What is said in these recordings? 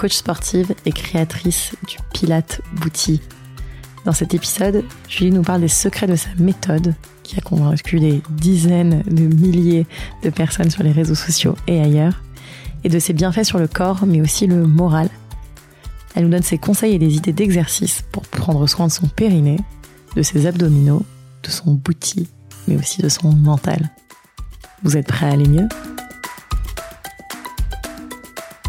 coach sportive et créatrice du Pilate Bouti. Dans cet épisode, Julie nous parle des secrets de sa méthode qui a convaincu des dizaines de milliers de personnes sur les réseaux sociaux et ailleurs, et de ses bienfaits sur le corps, mais aussi le moral. Elle nous donne ses conseils et des idées d'exercice pour prendre soin de son périnée, de ses abdominaux, de son bouti, mais aussi de son mental. Vous êtes prêts à aller mieux?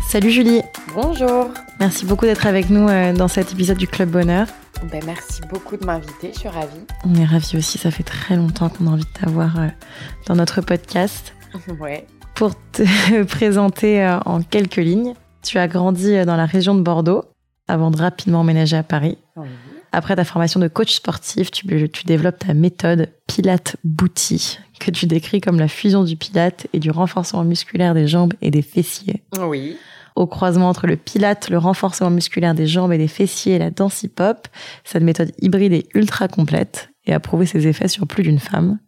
Salut Julie Bonjour Merci beaucoup d'être avec nous euh, dans cet épisode du Club Bonheur. Ben, merci beaucoup de m'inviter, je suis ravie. On est ravis aussi, ça fait très longtemps qu'on a envie de t'avoir euh, dans notre podcast. Ouais. Pour te présenter euh, en quelques lignes, tu as grandi dans la région de Bordeaux avant de rapidement emménager à Paris. Oui. Après ta formation de coach sportif, tu, tu développes ta méthode Pilate Bouti, que tu décris comme la fusion du pilate et du renforcement musculaire des jambes et des fessiers. Oui. Au croisement entre le pilate, le renforcement musculaire des jambes et des fessiers et la danse hip-hop, cette méthode hybride est ultra complète et a prouvé ses effets sur plus d'une femme.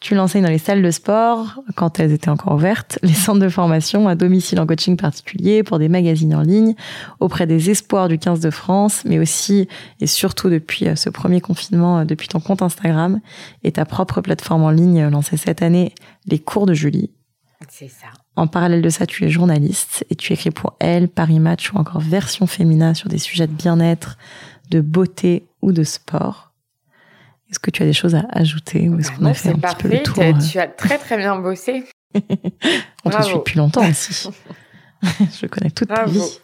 Tu l'enseignes dans les salles de sport, quand elles étaient encore ouvertes, les centres de formation, à domicile en coaching particulier, pour des magazines en ligne, auprès des espoirs du 15 de France, mais aussi et surtout depuis euh, ce premier confinement, euh, depuis ton compte Instagram et ta propre plateforme en ligne euh, lancée cette année, les cours de Julie. C'est ça. En parallèle de ça, tu es journaliste et tu écris pour Elle, Paris Match ou encore Version Féminin sur des sujets de bien-être, de beauté ou de sport. Est-ce que tu as des choses à ajouter ou est-ce Ben qu'on a fait un petit peu le tour euh, tu as très très bien bossé. On te Bravo. suit depuis longtemps aussi. Je connais toute ta Bravo. vie.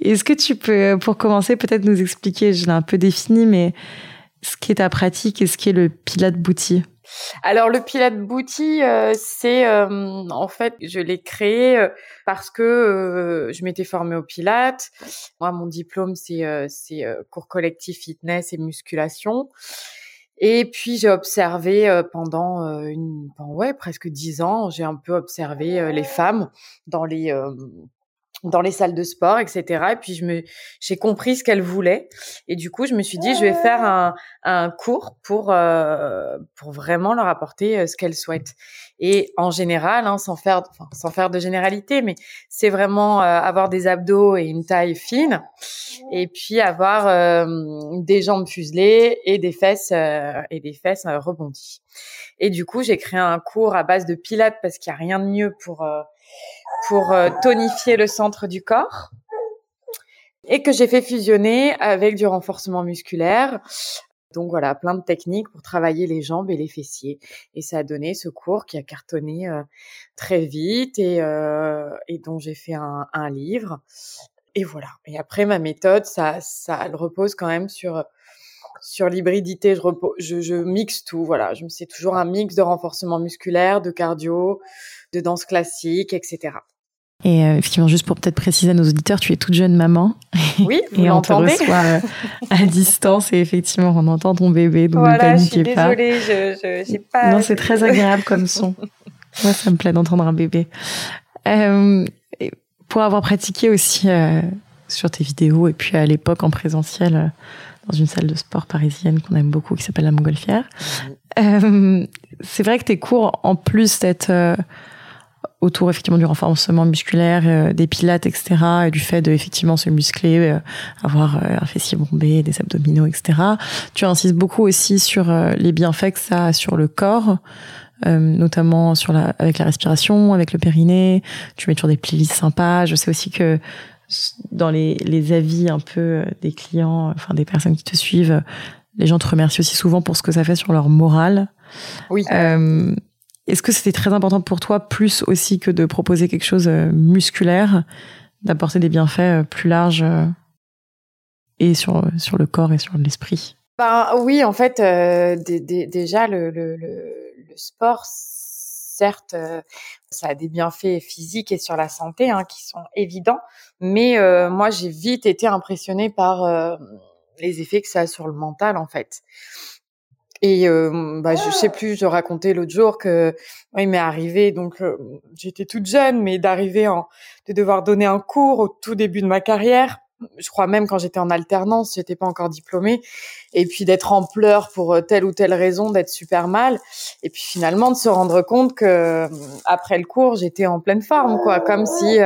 Est-ce que tu peux, pour commencer, peut-être nous expliquer, je l'ai un peu défini, mais ce qui est ta pratique et ce qui est le Pilate Bouti Alors le Pilate Bouti, euh, c'est euh, en fait, je l'ai créé euh, parce que euh, je m'étais formée au Pilate. Moi, mon diplôme, c'est euh, euh, cours collectif fitness et musculation. Et puis j'ai observé pendant une, ouais presque dix ans, j'ai un peu observé les femmes dans les dans les salles de sport, etc. Et puis je me, j'ai compris ce qu'elles voulaient. Et du coup, je me suis dit, je vais faire un, un cours pour euh, pour vraiment leur apporter euh, ce qu'elles souhaitent. Et en général, hein, sans faire, enfin, sans faire de généralité, mais c'est vraiment euh, avoir des abdos et une taille fine, et puis avoir euh, des jambes fuselées et des fesses euh, et des fesses euh, rebondies. Et du coup, j'ai créé un cours à base de pilates parce qu'il y a rien de mieux pour euh, pour euh, tonifier le centre du corps et que j'ai fait fusionner avec du renforcement musculaire. Donc voilà, plein de techniques pour travailler les jambes et les fessiers. Et ça a donné ce cours qui a cartonné euh, très vite et, euh, et dont j'ai fait un, un livre. Et voilà. Et après, ma méthode, ça, ça elle repose quand même sur sur l'hybridité. Je, je, je mixe tout. Voilà, je me c'est toujours un mix de renforcement musculaire, de cardio, de danse classique, etc. Et euh, effectivement, juste pour peut-être préciser à nos auditeurs, tu es toute jeune maman Oui, vous et on te reçoit euh, à distance et effectivement, on entend ton bébé, donc Voilà, ne je suis paniquez pas. désolée, je, je, pas. Non, c'est très agréable comme son. Moi, ça me plaît d'entendre un bébé. Euh, pour avoir pratiqué aussi euh, sur tes vidéos et puis à l'époque en présentiel euh, dans une salle de sport parisienne qu'on aime beaucoup qui s'appelle la Montgolfière, euh, c'est vrai que tes cours, en plus d'être euh, autour effectivement du renforcement musculaire, euh, des pilates, etc., et du fait de effectivement se muscler, euh, avoir euh, un fessier bombé, des abdominaux, etc., tu insistes beaucoup aussi sur euh, les bienfaits que ça a sur le corps, euh, notamment sur la, avec la respiration, avec le périnée. Tu mets toujours des playlists sympas. Je sais aussi que dans les, les avis un peu euh, des clients, enfin des personnes qui te suivent, les gens te remercient aussi souvent pour ce que ça fait sur leur morale. Oui. Euh, Est-ce que c'était très important pour toi, plus aussi que de proposer quelque chose euh, musculaire, d'apporter des bienfaits euh, plus larges euh, et sur, sur le corps et sur l'esprit? Ben oui, en fait, dé- dé- déjà le, sport, certes, Ça a des bienfaits physiques et sur la santé hein, qui sont évidents. Mais moi, j'ai vite été impressionnée par les effets que ça a sur le mental, en fait. Et bah, je sais plus, je racontais l'autre jour que il m'est arrivé, donc j'étais toute jeune, mais d'arriver en, de devoir donner un cours au tout début de ma carrière. Je crois même quand j'étais en alternance, j'étais pas encore diplômée, et puis d'être en pleurs pour telle ou telle raison, d'être super mal, et puis finalement de se rendre compte que après le cours, j'étais en pleine forme, quoi, comme si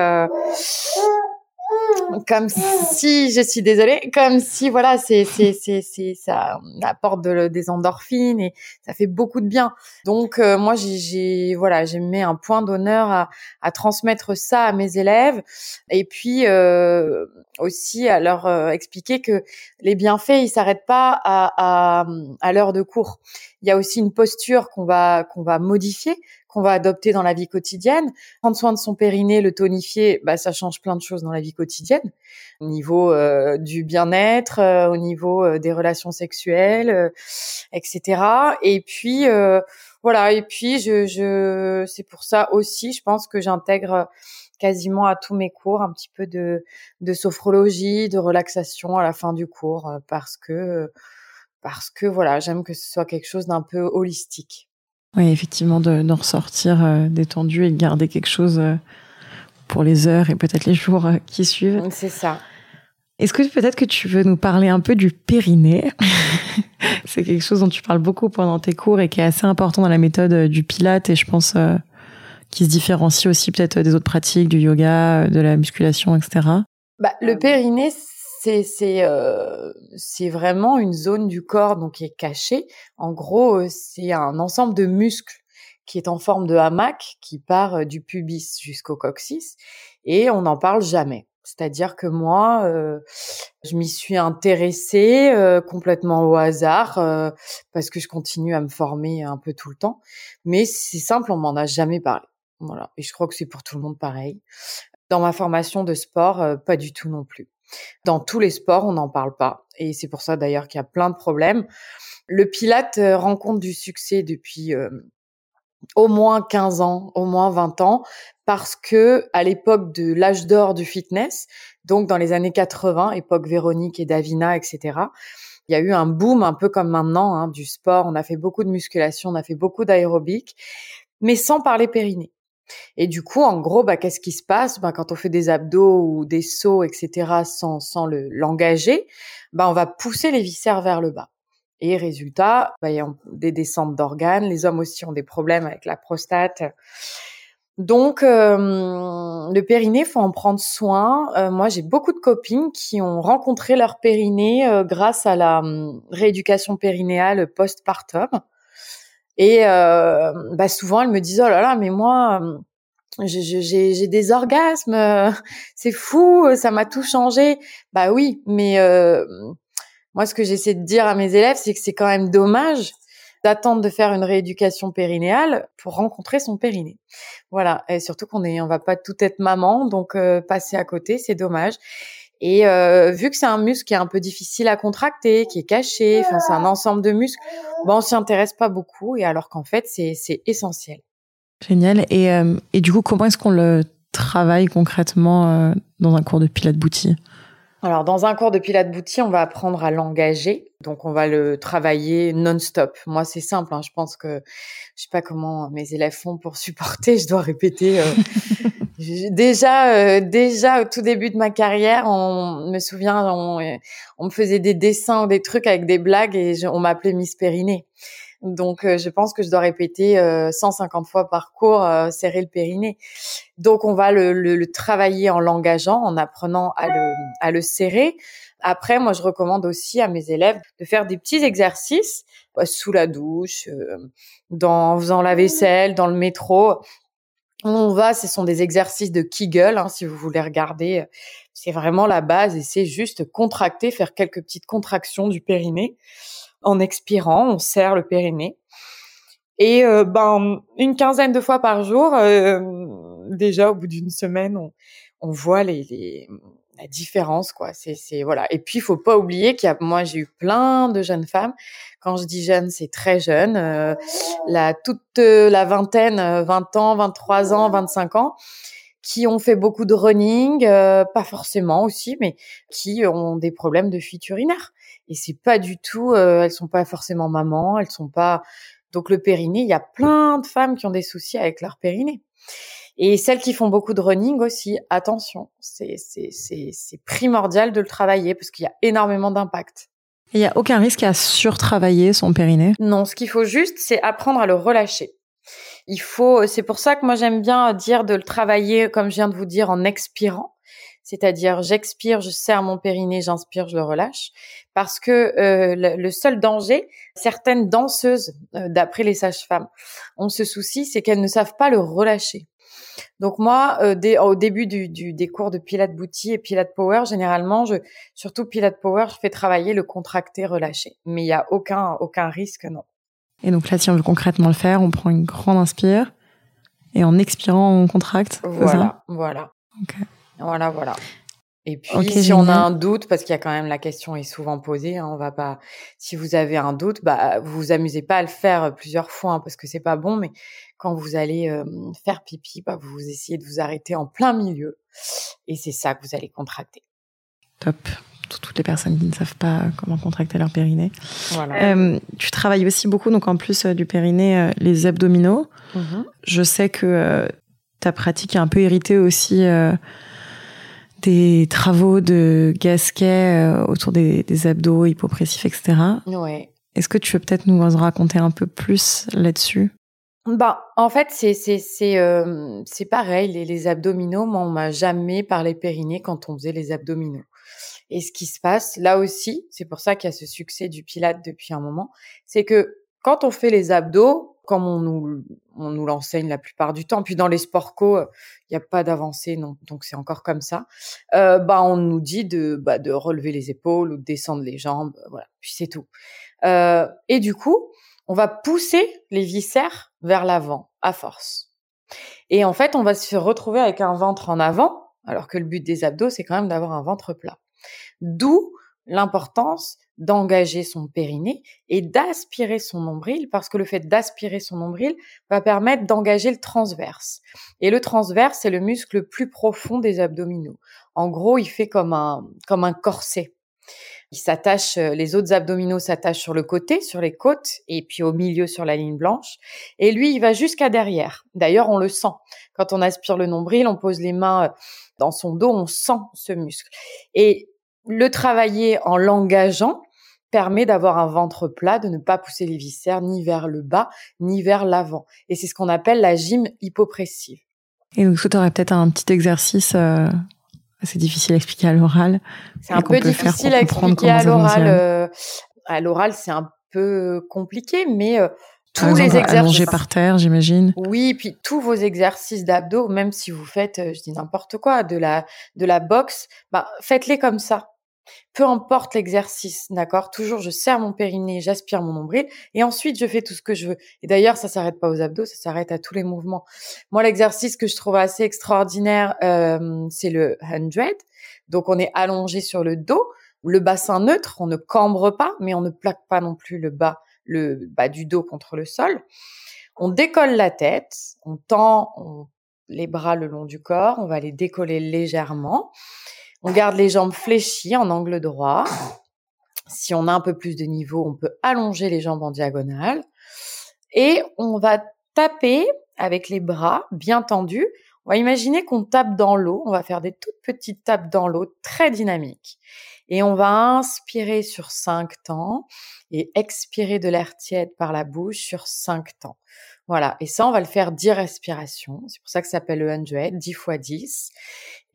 comme si je suis désolée comme si voilà c'est c'est c'est c'est ça apporte de, des endorphines et ça fait beaucoup de bien. Donc euh, moi j'ai voilà j'ai mis un point d'honneur à, à transmettre ça à mes élèves. Et puis euh, aussi à leur euh, expliquer que les bienfaits ils s'arrêtent pas à à, à l'heure de cours. Il y a aussi une posture qu'on va qu'on va modifier qu'on va adopter dans la vie quotidienne. Prendre soin de son périnée, le tonifier, bah, ça change plein de choses dans la vie quotidienne. Au niveau euh, du bien-être, euh, au niveau euh, des relations sexuelles, etc. Et puis voilà. Et puis je, je c'est pour ça aussi, je pense que j'intègre quasiment à tous mes cours un petit peu de, de sophrologie, de relaxation à la fin du cours, parce que parce que voilà, j'aime que ce soit quelque chose d'un peu holistique. Oui, effectivement, d'en ressortir euh, détendu et de garder quelque chose euh, pour les heures et peut-être les jours euh, qui suivent. C'est ça. Est-ce que peut-être que tu veux nous parler un peu du périnée? C'est quelque chose dont tu parles beaucoup pendant tes cours et qui est assez important dans la méthode du pilate et je pense qui se différencie aussi peut-être des autres pratiques, du yoga, de la musculation, etc. Bah, le périnée, euh, c'est vraiment une zone du corps donc qui est cachée. En gros, euh, c'est un ensemble de muscles qui est en forme de hamac qui part euh, du pubis jusqu'au coccyx et on n'en parle jamais. C'est-à-dire que moi, je m'y suis intéressée complètement au hasard parce que je continue à me former un peu tout le temps. Mais c'est simple, on m'en a jamais parlé. Voilà. Et je crois que c'est pour tout le monde pareil. Dans ma formation de sport, pas du tout non plus. Dans tous les sports, on n'en parle pas. Et c'est pour ça d'ailleurs qu'il y a plein de problèmes. Le Pilate euh, rencontre du succès depuis euh, au moins 15 ans, au moins 20 ans, parce que à l'époque de l'âge d'or du fitness, donc dans les années 80, époque Véronique et Davina, etc., il y a eu un boom un peu comme maintenant hein, du sport. On a fait beaucoup de musculation, on a fait beaucoup d'aérobic, mais sans parler périnée. Et du coup, en gros, bah, qu'est-ce qui se passe? Bah, Quand on fait des abdos ou des sauts, etc., sans, sans le, l'engager, bah, on va pousser les viscères vers le bas. Et résultat, bah, il y a des descentes d'organes. Les hommes aussi ont des problèmes avec la prostate. Donc, euh, le périnée, faut en prendre soin. Euh, moi, j'ai beaucoup de copines qui ont rencontré leur périnée euh, grâce à la hum, rééducation périnéale postpartum. Et euh, bah souvent, elles me disent oh là là, mais moi, euh, j'ai des orgasmes, euh, c'est fou, ça m'a tout changé. Bah oui, mais euh, moi, ce que j'essaie de dire à mes élèves, c'est que c'est quand même dommage d'attendre de faire une rééducation périnéale pour rencontrer son périnée. Voilà, et surtout qu'on est, on va pas tout être maman, donc passer à côté, c'est dommage. Et euh, vu que c'est un muscle qui est un peu difficile à contracter, qui est caché, enfin c'est un ensemble de muscles, bon on s'y intéresse pas beaucoup. Et alors qu'en fait c'est c'est essentiel. Génial. Et euh, et du coup comment est-ce qu'on le travaille concrètement euh, dans un cours de pilates bouti alors, dans un cours de Pilates Bouti, on va apprendre à l'engager. Donc, on va le travailler non-stop. Moi, c'est simple. Hein. Je pense que je sais pas comment mes élèves font pour supporter. Je dois répéter. Euh, déjà, euh, déjà au tout début de ma carrière, on me souvient, on, me faisait des dessins ou des trucs avec des blagues et on m'appelait Miss Périnée. Donc, euh, je pense que je dois répéter 150 euh, fois par cours euh, serrer le périnée. Donc, on va le, le, le, travailler en l'engageant, en apprenant à le, à le serrer. Après, moi, je recommande aussi à mes élèves de faire des petits exercices sous la douche, dans, en faisant la vaisselle, dans le métro. On va, ce sont des exercices de Kegel, hein, si vous voulez regarder. C'est vraiment la base et c'est juste contracter, faire quelques petites contractions du périnée en expirant, on serre le périnée. Et euh, ben une quinzaine de fois par jour, euh, déjà au bout d'une semaine, on, voit les, la différence quoi. C'est voilà. Et puis il faut pas oublier qu'il y a moi j'ai eu plein de jeunes femmes Quand je dis jeune, c'est très jeune, euh, la toute la vingtaine, 20 ans, 23 ans, 25 ans, qui ont fait beaucoup de running, pas forcément aussi, mais qui ont des problèmes de fuite urinaire. Et c'est pas du tout, elles sont pas forcément mamans, elles sont pas. Donc le périnée, il y a plein de femmes qui ont des soucis avec leur périnée. Et celles qui font beaucoup de running aussi, attention, c'est primordial de le travailler parce qu'il y a énormément d'impact. Il n'y a aucun risque à surtravailler son périnée? Non, ce qu'il faut juste, c'est apprendre à le relâcher. Il faut, c'est pour ça que moi j'aime bien dire de le travailler, comme je viens de vous dire, en expirant. C'est-à-dire, j'expire, je serre mon périnée, j'inspire, je le relâche. Parce que euh, le, seul danger, certaines danseuses, euh, d'après les sages-femmes, ont ce souci, c'est qu'elles ne savent pas le relâcher. Donc moi, euh, au début du, des cours de Pilates Booty et Pilates Power, généralement, je, surtout Pilates Power, je fais travailler le contracté relâché. Mais il y a aucun aucun risque, non. Et donc là, si on veut concrètement le faire, on prend une grande inspire et en expirant, on contracte. Voilà, voilà. Voilà, voilà. Et puis, si on a un doute, parce qu'il y a quand même la question est souvent posée, hein, on va pas. Si vous avez un doute, bah vous vous amusez pas à le faire plusieurs fois, hein, parce que c'est pas bon. Mais quand vous allez faire pipi, bah, vous essayez de vous arrêter en plein milieu, et c'est ça que vous allez contracter. Top. Toutes les personnes qui ne savent pas comment contracter leur périnée. Voilà. tu travailles aussi beaucoup, donc en plus du périnée, les abdominaux. Mmh Je sais que ta pratique est un peu héritée aussi des travaux de Gasquet euh, autour des, abdos hypopressifs, etc. Ouais. Est-ce que tu veux peut-être nous en raconter un peu plus là-dessus? Bah, en fait, c'est c'est c'est euh, c'est pareil. Les, les abdominaux, moi, on m'a jamais parlé périnée quand on faisait les abdominaux. Et ce qui se passe là aussi, c'est pour ça qu'il y a ce succès du Pilate depuis un moment, c'est que quand on fait les abdos, comme on nous, on nous l'enseigne la plupart du temps, puis dans les sports co, il n'y a pas d'avancée, donc c'est encore comme ça. Euh, bah, on nous dit de, bah, de relever les épaules ou de descendre les jambes, voilà, puis c'est tout. Euh, et du coup, on va pousser les viscères vers l'avant à force. Et en fait, on va se retrouver avec un ventre en avant, alors que le but des abdos, c'est quand même d'avoir un ventre plat. D'où l'importance d'engager son périnée et d'aspirer son nombril parce que le fait d'aspirer son nombril va permettre d'engager le transverse. Et le transverse, c'est le muscle le plus profond des abdominaux. En gros, il fait comme un, comme un corset. Il s'attache, euh, les autres abdominaux s'attachent sur le côté, sur les côtes, et puis au milieu sur la ligne blanche. Et lui, il va jusqu'à derrière. D'ailleurs, on le sent. Quand on aspire le nombril, on pose les mains euh, dans son dos, on sent ce muscle. Et le travailler en l'engageant permet d'avoir un ventre plat, de ne pas pousser les viscères ni vers le bas, ni vers l'avant. Et c'est ce qu'on appelle la gym hypopressive. Et donc, tu aurais peut-être un petit exercice euh, assez difficile à expliquer à l'oral. C'est un peu difficile à expliquer à l'oral. Euh, à l'oral, c'est un peu compliqué, mais euh, tous les exercices. par terre, j'imagine. Oui, puis tous vos exercices d'abdos, même si vous faites, je dis n'importe quoi, de la de la boxe, bah faites-les comme ça. Peu importe l'exercice, d'accord? Toujours, je serre mon périnée, j'aspire mon nombril, et ensuite je fais tout ce que je veux. Et d'ailleurs, ça s'arrête pas aux abdos, ça s'arrête à tous les mouvements. Moi, l'exercice que je trouve assez extraordinaire, euh, c'est le 100. Donc, on est allongé sur le dos, le bassin neutre, on ne cambre pas, mais on ne plaque pas non plus le bas, le bas du dos contre le sol. On décolle la tête, on tend les bras le long du corps, on va les décoller légèrement. On garde les jambes fléchies en angle droit. Si on a un peu plus de niveau, on peut allonger les jambes en diagonale. Et on va taper avec les bras bien tendus. On va imaginer qu'on tape dans l'eau. On va faire des toutes petites tapes dans l'eau très dynamiques. Et on va inspirer sur 5 temps et expirer de l'air tiède par la bouche sur 5 temps. Voilà. Et ça, on va le faire 10 respirations. C'est pour ça que ça s'appelle le 100, 10 fois 10.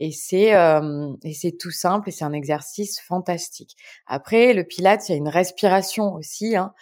Et c'est euh, et c'est tout simple et c'est un exercice fantastique. Après, le Pilates, il y a une respiration aussi. Hein.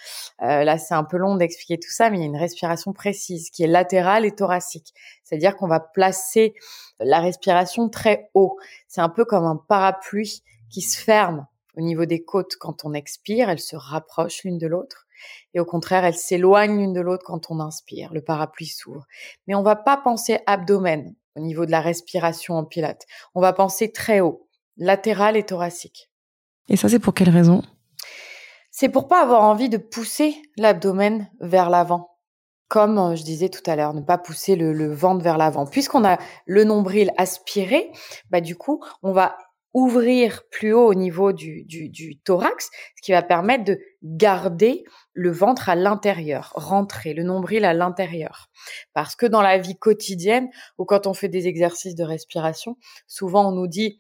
Euh, là, c'est un peu long d'expliquer tout ça, mais il y a une respiration précise qui est latérale et thoracique. C'est-à-dire qu'on va placer la respiration très haut. C'est un peu comme un parapluie qui se ferme au niveau des côtes quand on expire. Elles se rapprochent l'une de l'autre. Et au contraire, elles s'éloignent l'une de l'autre quand on inspire. Le parapluie s'ouvre. Mais on va pas penser abdomen au niveau de la respiration en pilates. On va penser très haut, latéral et thoracique. Et ça, c'est pour quelle raison? C'est pour pas avoir envie de pousser l'abdomen vers l'avant. Comme euh, je disais tout à l'heure, ne pas pousser le, ventre vers l'avant. Puisqu'on a le nombril aspiré, bah du coup, on va ouvrir plus haut au niveau du, du, thorax, ce qui va permettre de garder le ventre à l'intérieur, rentrer le nombril à l'intérieur. Parce que dans la vie quotidienne, ou quand on fait des exercices de respiration, souvent on nous dit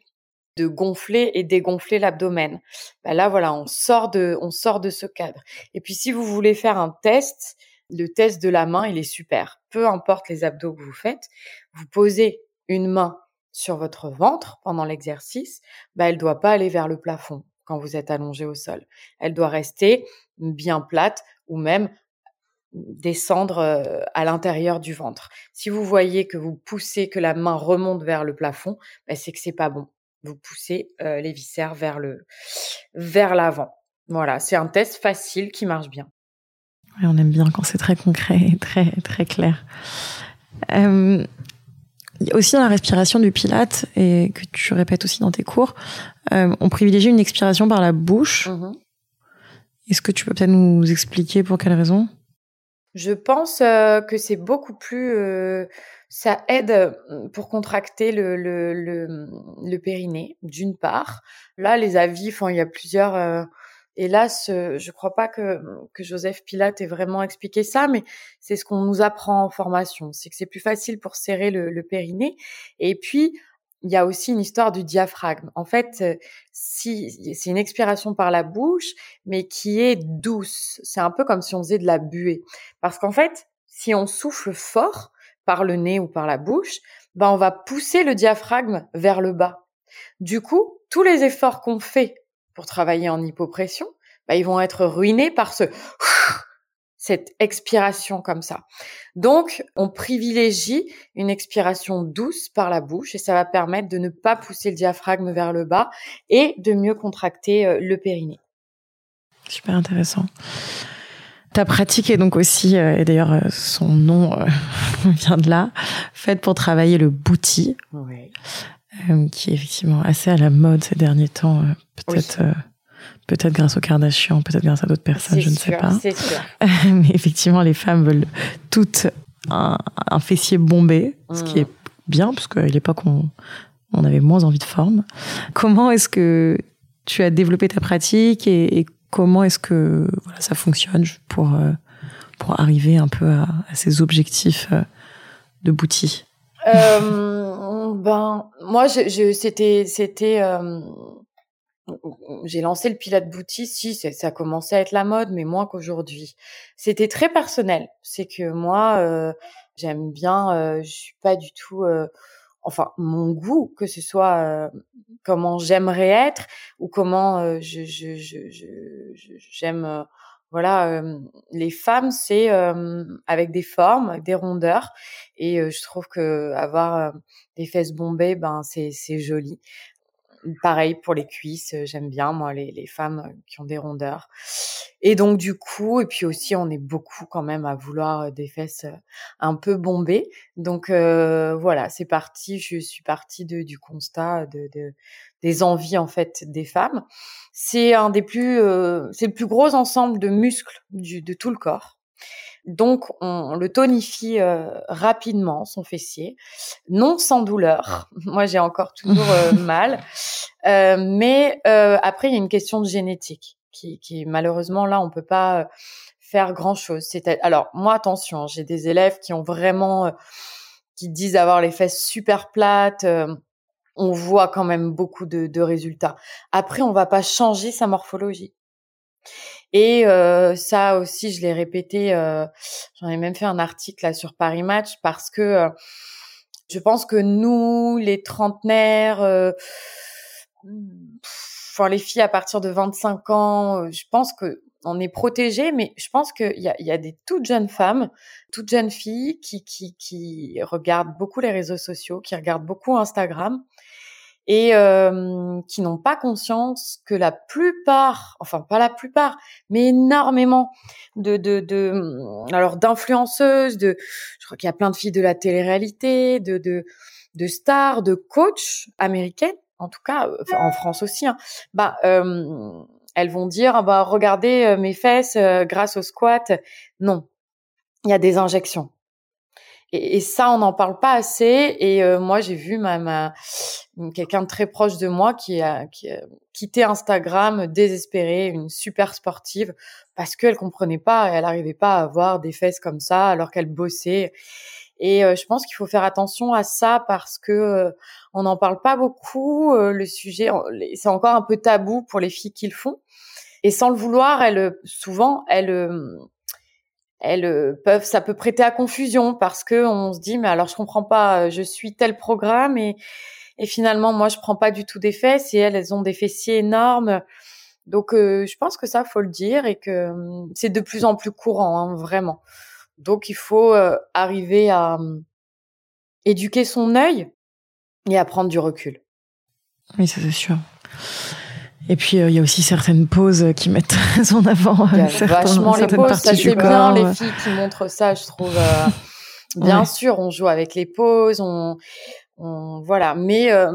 de gonfler et dégonfler l'abdomen. Bah là, voilà, on sort de, on sort de ce cadre. Et puis, si vous voulez faire un test, le test de la main, il est super. Peu importe les abdos que vous faites, vous posez une main sur votre ventre pendant l'exercice, bah, elle doit pas aller vers le plafond quand vous êtes allongé au sol. Elle doit rester bien plate ou même descendre euh, à l'intérieur du ventre. Si vous voyez que vous poussez, que la main remonte vers le plafond, bah, c'est que c'est pas bon. Vous poussez euh, les viscères vers le vers l'avant. Voilà, c'est un test facile qui marche bien. on aime bien quand c'est très concret et très très clair. Aussi dans la respiration du pilate, et que tu répètes aussi dans tes cours, euh, on privilégie une expiration par la bouche. Mm-hmm. Est-ce que tu peux peut-être nous expliquer pour quelle raison? Je pense euh, que c'est beaucoup plus... Euh, ça aide pour contracter le, le, le, le périnée, d'une part. Là, les avis, il y a plusieurs Hélas, je ne crois pas que, que Joseph Pilate ait vraiment expliqué ça, mais c'est ce qu'on nous apprend en formation. C'est que c'est plus facile pour serrer le, périnée. Et puis, il y a aussi une histoire du diaphragme. En fait, si c'est une expiration par la bouche, mais qui est douce. C'est un peu comme si on faisait de la buée. Parce qu'en fait, si on souffle fort par le nez ou par la bouche, ben on va pousser le diaphragme vers le bas. Du coup, tous les efforts qu'on fait pour travailler en hypopression, bah, ils vont être ruinés par ce cette expiration comme ça. Donc, on privilégie une expiration douce par la bouche et ça va permettre de ne pas pousser le diaphragme vers le bas et de mieux contracter euh, le périnée. Super intéressant. Ta pratique est donc aussi, euh, et d'ailleurs euh, son nom vient de là, faite pour travailler le bouti. Oui. Euh, qui est effectivement assez à la mode ces derniers temps, euh, peut-être euh, peut-être grâce aux Kardashian, peut-être grâce à d'autres personnes, je ne sais pas. C'est sûr. Mais effectivement, les femmes veulent toutes un, un fessier bombé, ce qui mm. est bien, parce qu'à l'époque, on, on avait moins envie de forme. Comment est-ce que tu as développé ta pratique et, comment est-ce que voilà, ça fonctionne pour, pour arriver un peu à, à ces objectifs de bouti? Ben, moi, c'était, c'était, euh, j'ai lancé le Pilate Boutique, si, ça a commencé à être la mode, mais moins qu'aujourd'hui. C'était très personnel. C'est que moi, euh, j'aime bien, euh, je suis pas du tout, euh, enfin, mon goût, que ce soit comment j'aimerais être ou comment je, j'aime voilà, les femmes, c'est avec des formes, des rondeurs, et je trouve que avoir des fesses bombées, ben c'est c'est joli. Pareil pour les cuisses, j'aime bien moi les, les femmes qui ont des rondeurs. Et donc du coup, et puis aussi on est beaucoup quand même à vouloir des fesses un peu bombées. Donc voilà, c'est parti. Je suis partie de, du constat de, de des envies en fait des femmes. C'est un des plus, c'est le plus gros ensemble de muscles du, de tout le corps. Donc, on le tonifie rapidement, son fessier, non sans douleur. Moi, j'ai encore toujours mal. mais après, il y a une question de génétique qui, qui malheureusement, là, on peut pas faire grand-chose. Alors moi, attention, j'ai des élèves qui ont vraiment, qui disent avoir les fesses super plates. on voit quand même beaucoup de, de résultats. Après, on va pas changer sa morphologie. Et euh, ça aussi, je l'ai répété, euh, j'en ai même fait un article là sur Paris Match parce que euh, je pense que nous, les trentenaires, enfin les filles à partir de 25 ans, je pense que on est protégé, mais je pense qu'il y a, y a des toutes jeunes femmes, toutes jeunes filles qui, qui, qui regardent beaucoup les réseaux sociaux, qui regardent beaucoup Instagram et euh, qui n'ont pas conscience que la plupart, enfin pas la plupart, mais énormément de, de, de alors d'influenceuses, de, je crois qu'il y a plein de filles de la télé-réalité, de, de, de stars, de coachs américaines, en tout cas, en France aussi, hein, bah, euh, elles vont dire ah bah regardez euh, mes fesses euh, grâce au squat. Non, il y a des injections. Et, et ça, on n'en parle pas assez. Et euh, moi, j'ai vu ma, ma quelqu'un très proche de moi qui a, qui a quitté Instagram désespérée, une super sportive, parce qu'elle comprenait pas, elle n'arrivait pas à avoir des fesses comme ça alors qu'elle bossait. Et je pense qu'il faut faire attention à ça parce que on n'en parle pas beaucoup. le sujet, c'est encore un peu tabou pour les filles qui le font. Et sans le vouloir, elles, souvent, elles, elles peuvent, ça peut prêter à confusion parce que on se dit, mais alors je comprends pas, je suis tel programme et, et finalement moi je prends pas du tout des fesses et elles, elles ont des fessiers énormes. Donc je pense que ça faut le dire et que c'est de plus en plus courant, hein, vraiment. Donc il faut arriver à éduquer son œil et à prendre du recul. Oui, c'est sûr. Et puis il y a aussi certaines poses qui mettent très en avant a certains, vachement les certaines poses, parties ça du corps. bien les filles qui montrent ça, je trouve. euh, bien Ouais. sûr, on joue avec les poses, on, on voilà, mais euh,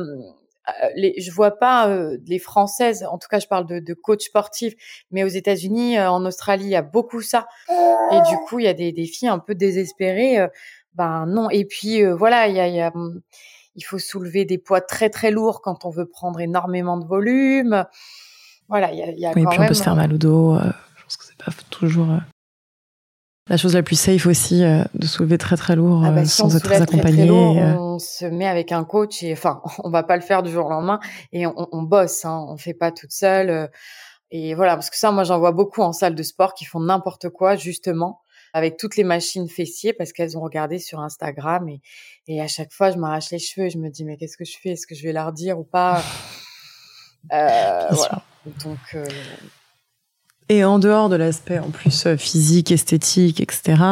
les, je vois pas euh, les françaises, en tout cas je parle de, de coach sportif, mais aux États-Unis, euh, en Australie, il y a beaucoup ça. Et du coup, il y a des, des filles un peu désespérées. euh, ben non. Et puis euh, voilà, il y a, y a, hum, il faut soulever des poids très très lourds quand on veut prendre énormément de volume. Voilà, il y a, y a Oui, quand puis on peut se faire mal au dos. euh, je pense que c'est pas toujours euh, la chose la plus safe aussi euh, de soulever très très lourd Ah bah, euh, si sans être très soulève très, très accompagné. lourd, euh. on se met avec un coach et enfin, on va pas le faire du jour au lendemain et on, on bosse, hein, on fait pas toute seule. euh, Et voilà, parce que ça, moi, j'en vois beaucoup en salle de sport qui font n'importe quoi, justement, avec toutes les machines fessiers parce qu'elles ont regardé sur Instagram et, et à chaque fois, je m'arrache les cheveux. Je me dis, mais qu'est-ce que je fais? Est-ce que je vais leur dire ou pas? Euh, Voilà. Donc, euh, Et en dehors de l'aspect en plus euh, physique, esthétique, etc.,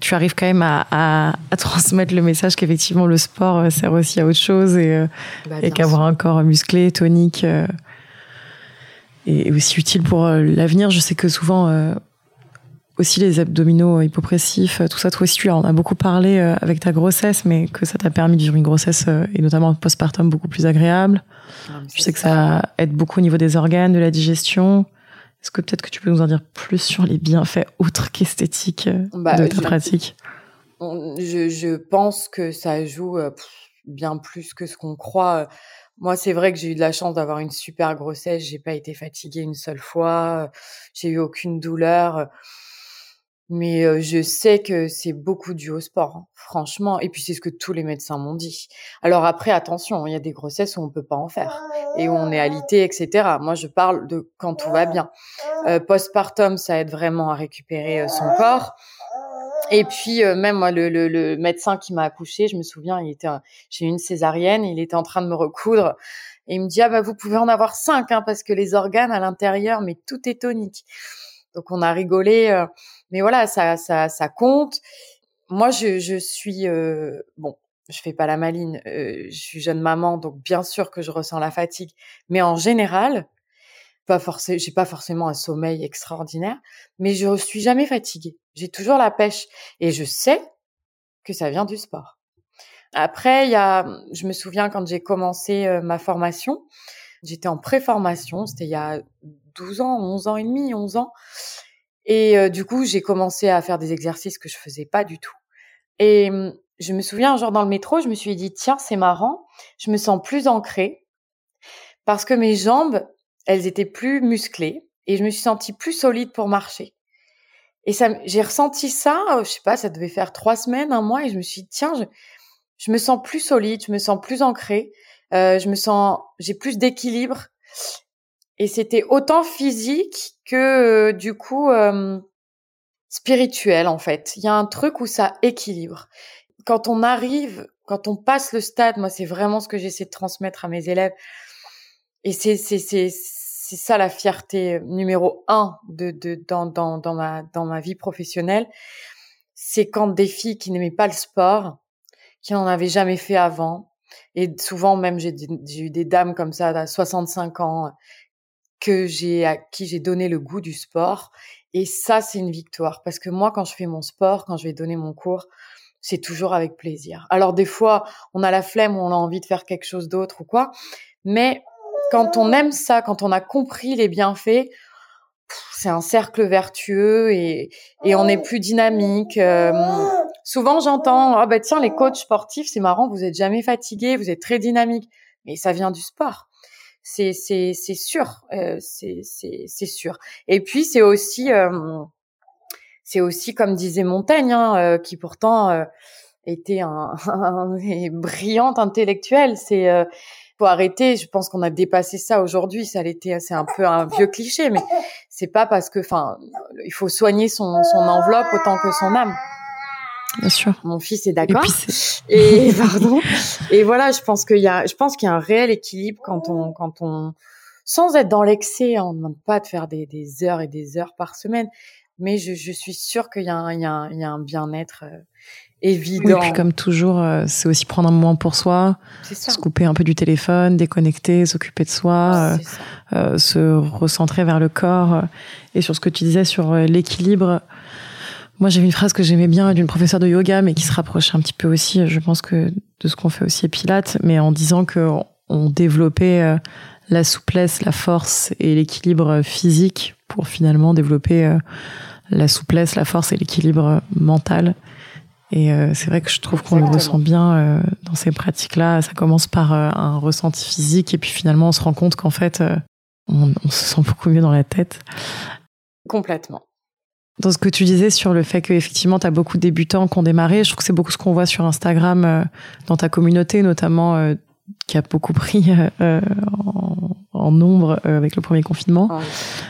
tu arrives quand même à, à, à transmettre le message qu'effectivement le sport euh, sert aussi à autre chose et, euh, bah, et qu'avoir un corps musclé, tonique est aussi utile pour l'avenir. Je sais que souvent euh, aussi les abdominaux hypopressifs, tout ça, toi aussi tu en as beaucoup parlé euh, avec ta grossesse, mais que ça t'a permis de vivre une grossesse euh, et notamment postpartum beaucoup plus agréable. mais Je sais que ça aide beaucoup au niveau des organes, de la digestion. Est-ce que peut-être que tu peux nous en dire plus sur les bienfaits autres qu'esthétiques euh, Bah, de ta je- pratique? je, je pense que ça joue bien plus que ce qu'on croit. Moi, c'est vrai que j'ai eu de la chance d'avoir une super grossesse. J'ai pas été fatiguée une seule fois. J'ai eu aucune douleur. Mais je sais que c'est beaucoup dû au sport, hein, franchement. Et puis c'est ce que tous les médecins m'ont dit. Alors après, attention, il y a des grossesses où on peut pas en faire et où on est alité, etc. Moi, je parle de quand tout va bien. Euh, postpartum, ça aide vraiment à récupérer euh, son corps. Et puis euh, même moi, le, le, le médecin qui m'a accouché, je me souviens, il était, j'ai une césarienne, il était en train de me recoudre et il me dit ah bah vous pouvez en avoir cinq hein, parce que les organes à l'intérieur, mais tout est tonique. Donc on a rigolé, mais voilà, ça ça ça compte. Moi je je suis euh, bon, je fais pas la maline, euh, je suis jeune maman, donc bien sûr que je ressens la fatigue, mais en général, pas forcément, j'ai pas forcément un sommeil extraordinaire, mais je suis jamais fatiguée. J'ai toujours la pêche et je sais que ça vient du sport. Après, il y a, je me souviens quand j'ai commencé euh, ma formation, j'étais en pré-formation, c'était il y a 12 ans, 11 ans et demi, 11 ans. Et euh, du coup, j'ai commencé à faire des exercices que je faisais pas du tout. Et je me souviens un jour dans le métro, je me suis dit tiens, c'est marrant, je me sens plus ancrée parce que mes jambes, elles étaient plus musclées et je me suis sentie plus solide pour marcher. Et ça, j'ai ressenti ça, euh, je sais pas, ça devait faire trois semaines, un mois, et je me suis dit tiens, je, je me sens plus solide, je me sens plus ancrée, euh, je me sens, j'ai plus d'équilibre. Et c'était autant physique que euh, du coup spirituel en fait. Il y a un truc où ça équilibre. Quand on arrive, quand on passe le stade, moi c'est vraiment ce que j'essaie de transmettre à mes élèves. Et c'est c'est c'est c'est ça la fierté numéro un de de dans dans dans ma dans ma vie professionnelle. C'est quand des filles qui n'aimaient pas le sport, qui n'en avaient jamais fait avant, et souvent même j'ai eu des dames comme ça à 65 ans que j'ai à qui j'ai donné le goût du sport et ça c'est une victoire parce que moi quand je fais mon sport quand je vais donner mon cours c'est toujours avec plaisir alors des fois on a la flemme on a envie de faire quelque chose d'autre ou quoi mais quand on aime ça, quand on a compris les bienfaits, c'est un cercle vertueux et, et on est plus dynamique. Souvent, j'entends ah bah tiens les coachs sportifs, c'est marrant, vous êtes jamais fatigués, vous êtes très dynamique, mais ça vient du sport. C'est c'est c'est sûr, euh, c'est c'est c'est sûr. Et puis c'est aussi euh, c'est aussi comme disait Montaigne, hein, euh, qui pourtant était un, un brillant intellectuel. C'est faut arrêter. Je pense qu'on a dépassé ça aujourd'hui. Ça l'était, c'est un peu un vieux cliché, mais c'est pas parce que, enfin, il faut soigner son, son enveloppe autant que son âme. Bien sûr. Mon fils est d'accord. Et, et, pardon. Et voilà, je pense qu'il y a, je pense qu'il y a un réel équilibre quand on, quand on, sans être dans l'excès, hein, on ne demande pas de faire des, des, heures et des heures par semaine, mais je, je suis sûre qu'il y a un, il y a un, il y a un bien-être euh, évident. Oui, puis comme toujours, euh, c'est aussi prendre un moment pour soi, se couper un peu du téléphone, déconnecter, s'occuper de soi, euh, euh, se recentrer vers le corps. Et sur ce que tu disais sur l'équilibre, moi j'ai une phrase que j'aimais bien d'une professeure de yoga, mais qui se rapproche un petit peu aussi, je pense que de ce qu'on fait aussi à Pilates, mais en disant que on développait la souplesse, la force et l'équilibre physique pour finalement développer la souplesse, la force et l'équilibre mental et euh, c'est vrai que je trouve qu'on le ressent bien euh, dans ces pratiques-là. Ça commence par euh, un ressenti physique et puis finalement on se rend compte qu'en fait on, on, se sent beaucoup mieux dans la tête. Complètement. Dans ce que tu disais sur le fait qu'effectivement tu as beaucoup de débutants qui ont démarré, je trouve que c'est beaucoup ce qu'on voit sur Instagram dans ta communauté notamment qui a beaucoup pris en, en nombre euh, avec le premier confinement.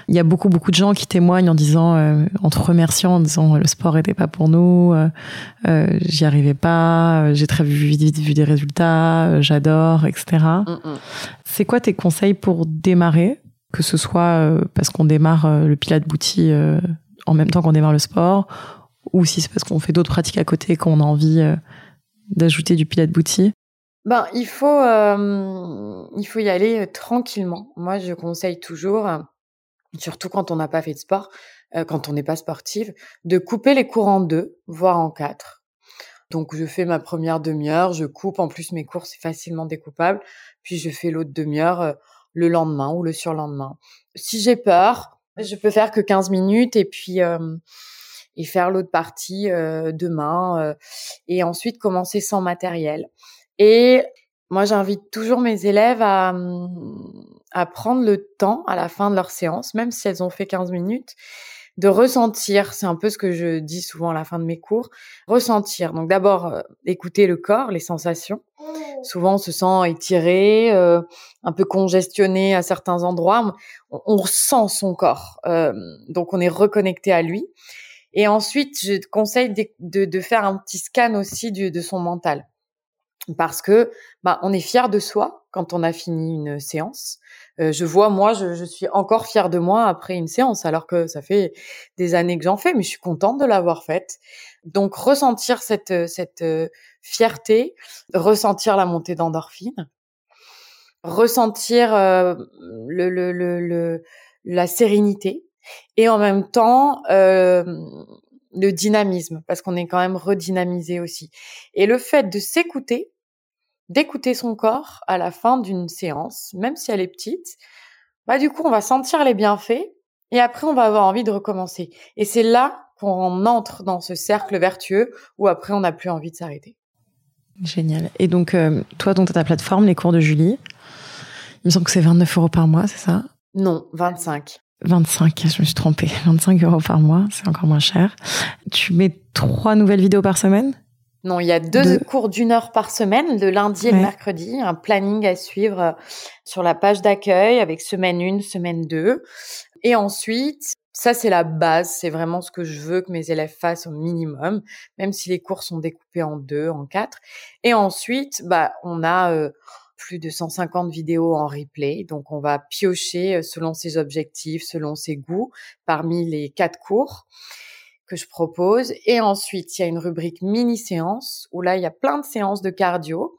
Il y a beaucoup beaucoup de gens qui témoignent en disant, euh, en te remerciant, en disant le sport était pas pour nous, euh, j'y arrivais pas, j'ai très vite vu, des résultats, j'adore, etc. Mm, mm. C'est quoi tes conseils pour démarrer, que ce soit parce qu'on démarre le Pilate Bouti en même temps qu'on démarre le sport, ou si c'est parce qu'on fait d'autres pratiques à côté qu'on a envie d'ajouter du Pilate Bouti ben, il faut, euh, il faut y aller euh, tranquillement. Moi, je conseille toujours, euh, surtout quand on n'a pas fait de sport, quand on n'est pas sportive, de couper les cours en deux, voire en quatre. Donc, je fais ma première demi-heure, je coupe. En plus, mes cours, c'est facilement découpable. Puis, je fais l'autre demi-heure le lendemain ou le surlendemain. Si j'ai peur, je peux faire que 15 minutes et puis et faire l'autre partie demain et ensuite commencer sans matériel. Et moi, j'invite toujours mes élèves à, mmh, à prendre le temps à la fin de leur séance, même si elles ont fait 15 minutes, de ressentir, c'est un peu ce que je dis souvent à la fin de mes cours, ressentir. Donc d'abord, euh, écouter le corps, les sensations. Souvent, on se sent étiré, euh, un peu congestionné à certains endroits. On, on ressent son corps, euh, donc on est reconnecté à lui. Et ensuite, je conseille de, de, de faire un petit scan aussi du, de son mental parce que bah, on est fier de soi quand on a fini une séance. Euh, je vois moi, je, je, suis encore fière de moi après une séance, alors que ça fait des années que j'en fais, mais je suis contente de l'avoir faite. Donc ressentir cette cette euh, fierté, ressentir la montée d'endorphine, ressentir euh, le, le, le, le, la sérénité et en même temps euh, le dynamisme, parce qu'on est quand même redynamisé aussi. Et le fait de s'écouter, d'écouter son corps à la fin d'une séance, même si elle est petite, bah du coup on va sentir les bienfaits et après on va avoir envie de recommencer. Et c'est là qu'on entre dans ce cercle vertueux où après on n'a plus envie de s'arrêter. Génial. Et donc euh, toi, donc ta plateforme, les cours de Julie, il me semble que c'est 29 euros par mois, c'est ça? Non, 25. 25, je me suis trompée. 25 euros par mois, c'est encore moins cher. Tu mets trois nouvelles vidéos par semaine? Non, il y a deux cours d'une heure par semaine, le lundi et le mercredi, un planning à suivre euh, sur la page d'accueil avec semaine 1, semaine 2. Et ensuite, ça c'est la base, c'est vraiment ce que je veux que mes élèves fassent au minimum, même si les cours sont découpés en deux, en quatre. Et ensuite, bah, on a euh, plus de 150 vidéos en replay, donc on va piocher euh, selon ses objectifs, selon ses goûts, parmi les quatre cours que je propose. Et ensuite, il y a une rubrique mini-séance où là, il y a plein de séances de cardio.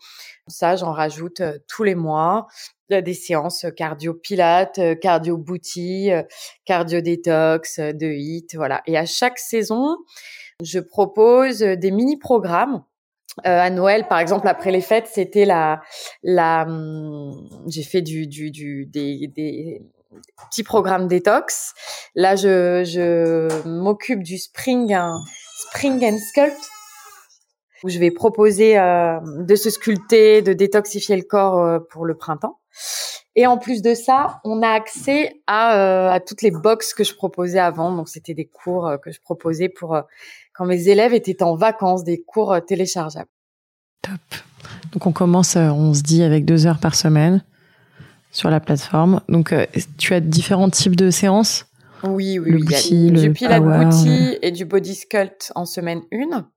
Ça, j'en rajoute euh, tous les mois. Il y a des séances cardio pilates, euh, cardio booty, euh, cardio détox, de hit, voilà. Et à chaque saison, je propose des mini-programmes euh, à Noël, par exemple, après les fêtes, c'était la, la, hum, j'ai fait du, du, du, des, des petits programmes détox. Là, je, m'occupe du spring, spring and sculpt, où je vais proposer euh, de se sculpter, de détoxifier le corps euh, pour le printemps. Et en plus de ça, on a accès à, euh, à toutes les box que je proposais avant. Donc, c'était des cours que je proposais pour quand mes élèves étaient en vacances, des cours téléchargeables. Top. Donc, on commence, on se dit, avec deux heures par semaine sur la plateforme. Donc, tu as différents types de séances? Oui, oui, Il y a du Pilate Booty et du Body Sculpt en semaine 1.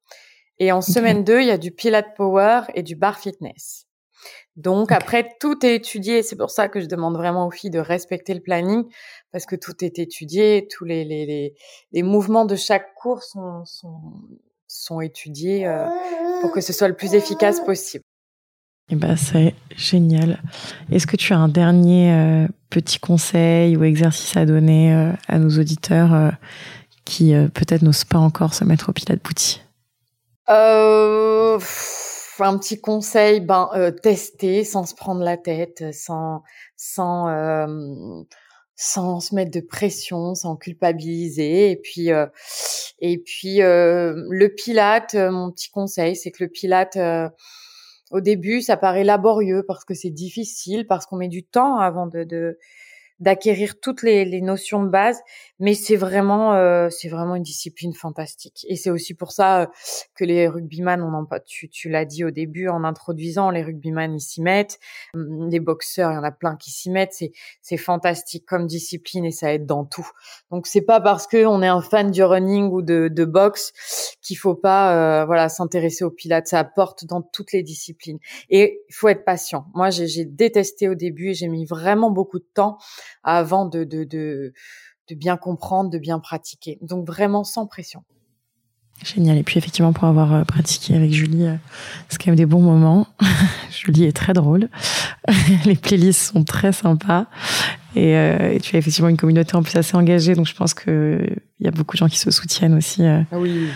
Et en semaine 2, il y a du Pilate Power et du Bar Fitness. Donc après, tout est étudié. C'est pour ça que je demande vraiment aux filles de respecter le planning parce que tout est étudié. Tous les, les, les, les mouvements de chaque cours sont, sont, sont étudiés euh, pour que ce soit le plus efficace possible. Eh ben, c'est génial. Est-ce que tu as un dernier euh, petit conseil ou exercice à donner euh, à nos auditeurs qui peut-être n'osent pas encore se mettre au Pilate Bouti euh, un petit conseil, ben euh, tester sans se prendre la tête, sans sans euh, sans se mettre de pression, sans culpabiliser. Et puis euh, et puis euh, le Pilate, mon petit conseil, c'est que le Pilate au début, ça paraît laborieux parce que c'est difficile, parce qu'on met du temps avant de, de d'acquérir toutes les, les, notions de base, mais c'est vraiment euh, c'est vraiment une discipline fantastique. Et c'est aussi pour ça euh, que les rugbyman, on en tu, tu l'as dit au début en introduisant, les rugbyman ils s'y mettent, hum, les boxeurs, il y en a plein qui s'y mettent. C'est c'est fantastique comme discipline et ça aide dans tout. Donc c'est pas parce que on est un fan du running ou de, de boxe qu'il faut pas euh, voilà s'intéresser au pilates. Ça apporte dans toutes les disciplines et il faut être patient. Moi j'ai détesté au début et j'ai mis vraiment beaucoup de temps avant de, de, de, de bien comprendre, de bien pratiquer. Donc vraiment sans pression. Génial. Et puis effectivement, pour avoir euh, pratiqué avec Julie, euh, c'est quand même des bons moments. Julie est très drôle. Les playlists sont très sympas. Euh, et, tu as effectivement une communauté en plus assez engagée. Donc je pense qu'il y a beaucoup de gens qui se soutiennent aussi ah oui.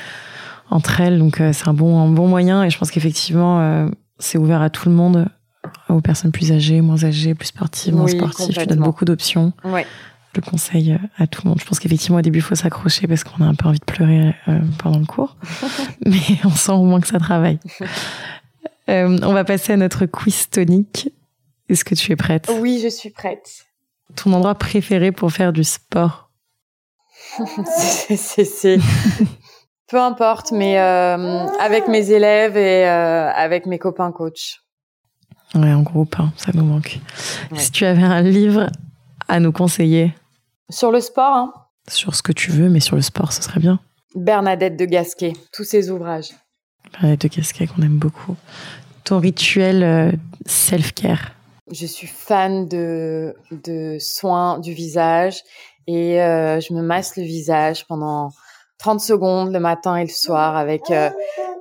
entre elles. Donc c'est un bon, un bon moyen. Et je pense qu'effectivement, c'est ouvert à tout le monde aux personnes plus âgées, moins âgées, plus sportives, moins sportives. Tu donnes beaucoup d'options. Ouais. Je le conseille à tout le monde. Je pense qu'effectivement, au début, il faut s'accrocher parce qu'on a un peu envie de pleurer euh, pendant le cours. Mais on sent au moins que ça travaille. Euh, on va passer à notre quiz tonique. Est-ce que tu es prête? Oui, je suis prête. Ton endroit préféré pour faire du sport? C'est peu importe, mais euh, avec mes élèves et avec mes copains coachs. Ouais, en groupe, hein, ça nous manque. Si tu avais un livre à nous conseiller Sur le sport hein Sur ce que tu veux, mais sur le sport, ce serait bien. Bernadette de Gasquet, tous ses ouvrages. Bernadette de Gasquet, qu'on aime beaucoup. Ton rituel euh, self-care Je suis fan de, de soins du visage et euh, je me masse le visage pendant 30 secondes le matin et le soir avec euh,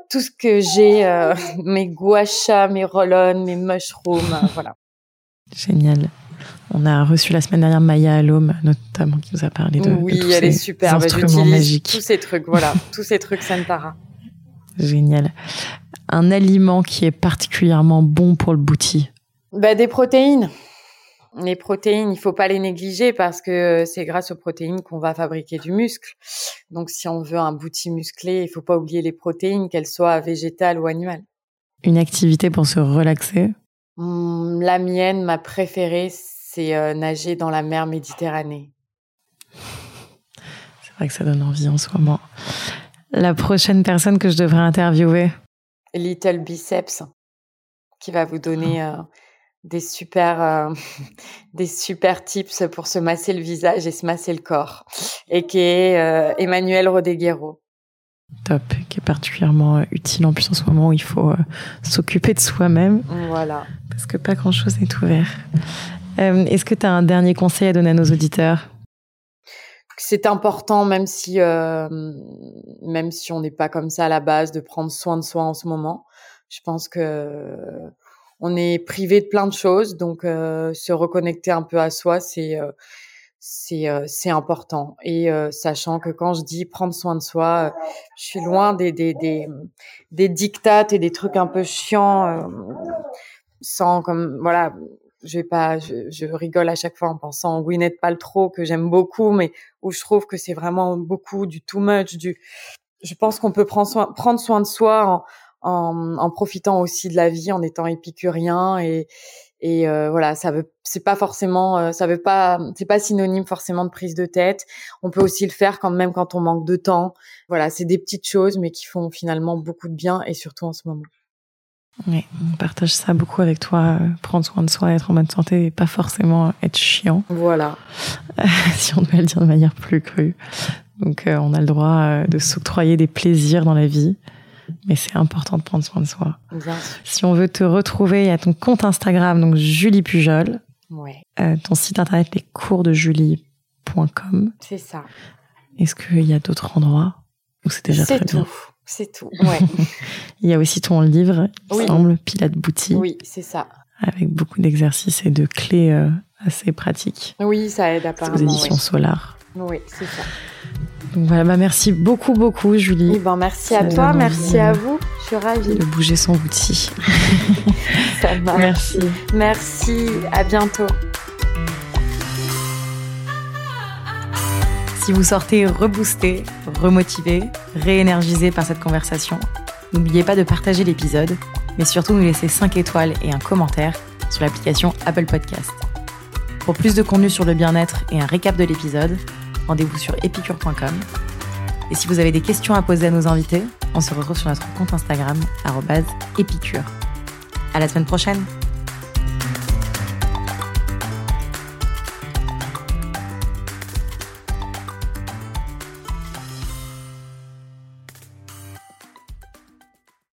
tout ce que j'ai, euh, mes guachas, mes roll mes mushrooms, euh, voilà. Génial. On a reçu la semaine dernière Maya Alom, notamment, qui nous a parlé de, oui, tous elle ces est super. instruments magiques. Tous ces trucs, voilà, tous ces trucs Santara. Génial. Un aliment qui est particulièrement bon pour le bouti bah, Des protéines les protéines, il faut pas les négliger parce que c'est grâce aux protéines qu'on va fabriquer du muscle. Donc, si on veut un bouti musclé, il faut pas oublier les protéines, qu'elles soient végétales ou animales. Une activité pour se relaxer? Hum, La mienne, ma préférée, c'est euh, nager dans la mer Méditerranée. C'est vrai que ça donne envie en ce moment. La prochaine personne que je devrais interviewer? Little Biceps, qui va vous donner... Euh, des super euh, des super tips pour se masser le visage et se masser le corps et qui est euh, Emmanuel Rodeguero. Top, qui est particulièrement euh, utile en plus en ce moment où il faut s'occuper de soi-même. Voilà. Parce que pas grand-chose n'est ouvert. Est-ce que tu as un dernier conseil à donner à nos auditeurs? C'est important, même si même si on n'est pas comme ça à la base, de prendre soin de soi en ce moment. Je pense que on est privé de plein de choses, donc euh, se reconnecter un peu à soi, c'est euh, c'est euh, important. Et euh, sachant que quand je dis prendre soin de soi euh, je suis loin des des des des dictates et des trucs un peu chiants sans comme voilà je vais pas je, je, rigole à chaque fois en pensant Gwyneth Paltrow que j'aime beaucoup mais où je trouve que c'est vraiment beaucoup du too much du je pense qu'on peut prendre soin prendre soin de soi en, en, en profitant aussi de la vie en étant épicurien et et euh, voilà ça veut c'est pas forcément euh, ça veut pas c'est pas synonyme forcément de prise de tête on peut aussi le faire quand même quand on manque de temps voilà c'est des petites choses mais qui font finalement beaucoup de bien et surtout en ce moment oui, on partage ça beaucoup avec toi, euh, prendre soin de soi, être en bonne santé et pas forcément être chiant. Voilà. si on devait le dire de manière plus crue. Donc on a le droit de s'octroyer des plaisirs dans la vie mais c'est important de prendre soin de soi. Si on veut te retrouver, il y a ton compte Instagram, donc Julie Pujol. Ouais. Euh, ton site internet, lescoursdejulie.com. C'est ça. Est-ce qu'il y a d'autres endroits où c'est déjà très tout. C'est tout. Ouais. il y a aussi ton livre, il oui. semble, Pilate Bouti. Oui, c'est ça. Avec beaucoup d'exercices et de clés euh, assez pratiques. Oui, ça aide apparemment. C'est aux éditions Solar. Oui, c'est ça. Donc voilà, bah merci beaucoup, beaucoup, Julie. Eh ben, merci à toi, merci à vous. Je suis ravie. De bouger son outil. Ça marche. Merci. Merci, à bientôt. Si vous sortez reboosté, remotivé, réénergisé par cette conversation, n'oubliez pas de partager l'épisode, mais surtout nous laisser 5 étoiles et un commentaire sur l'application Apple Podcast. Pour plus de contenu sur le bien-être et un récap de l'épisode, rendez-vous sur epicure.com. Et si vous avez des questions à poser à nos invités, on se retrouve sur notre compte Instagram, épicure. À la semaine prochaine!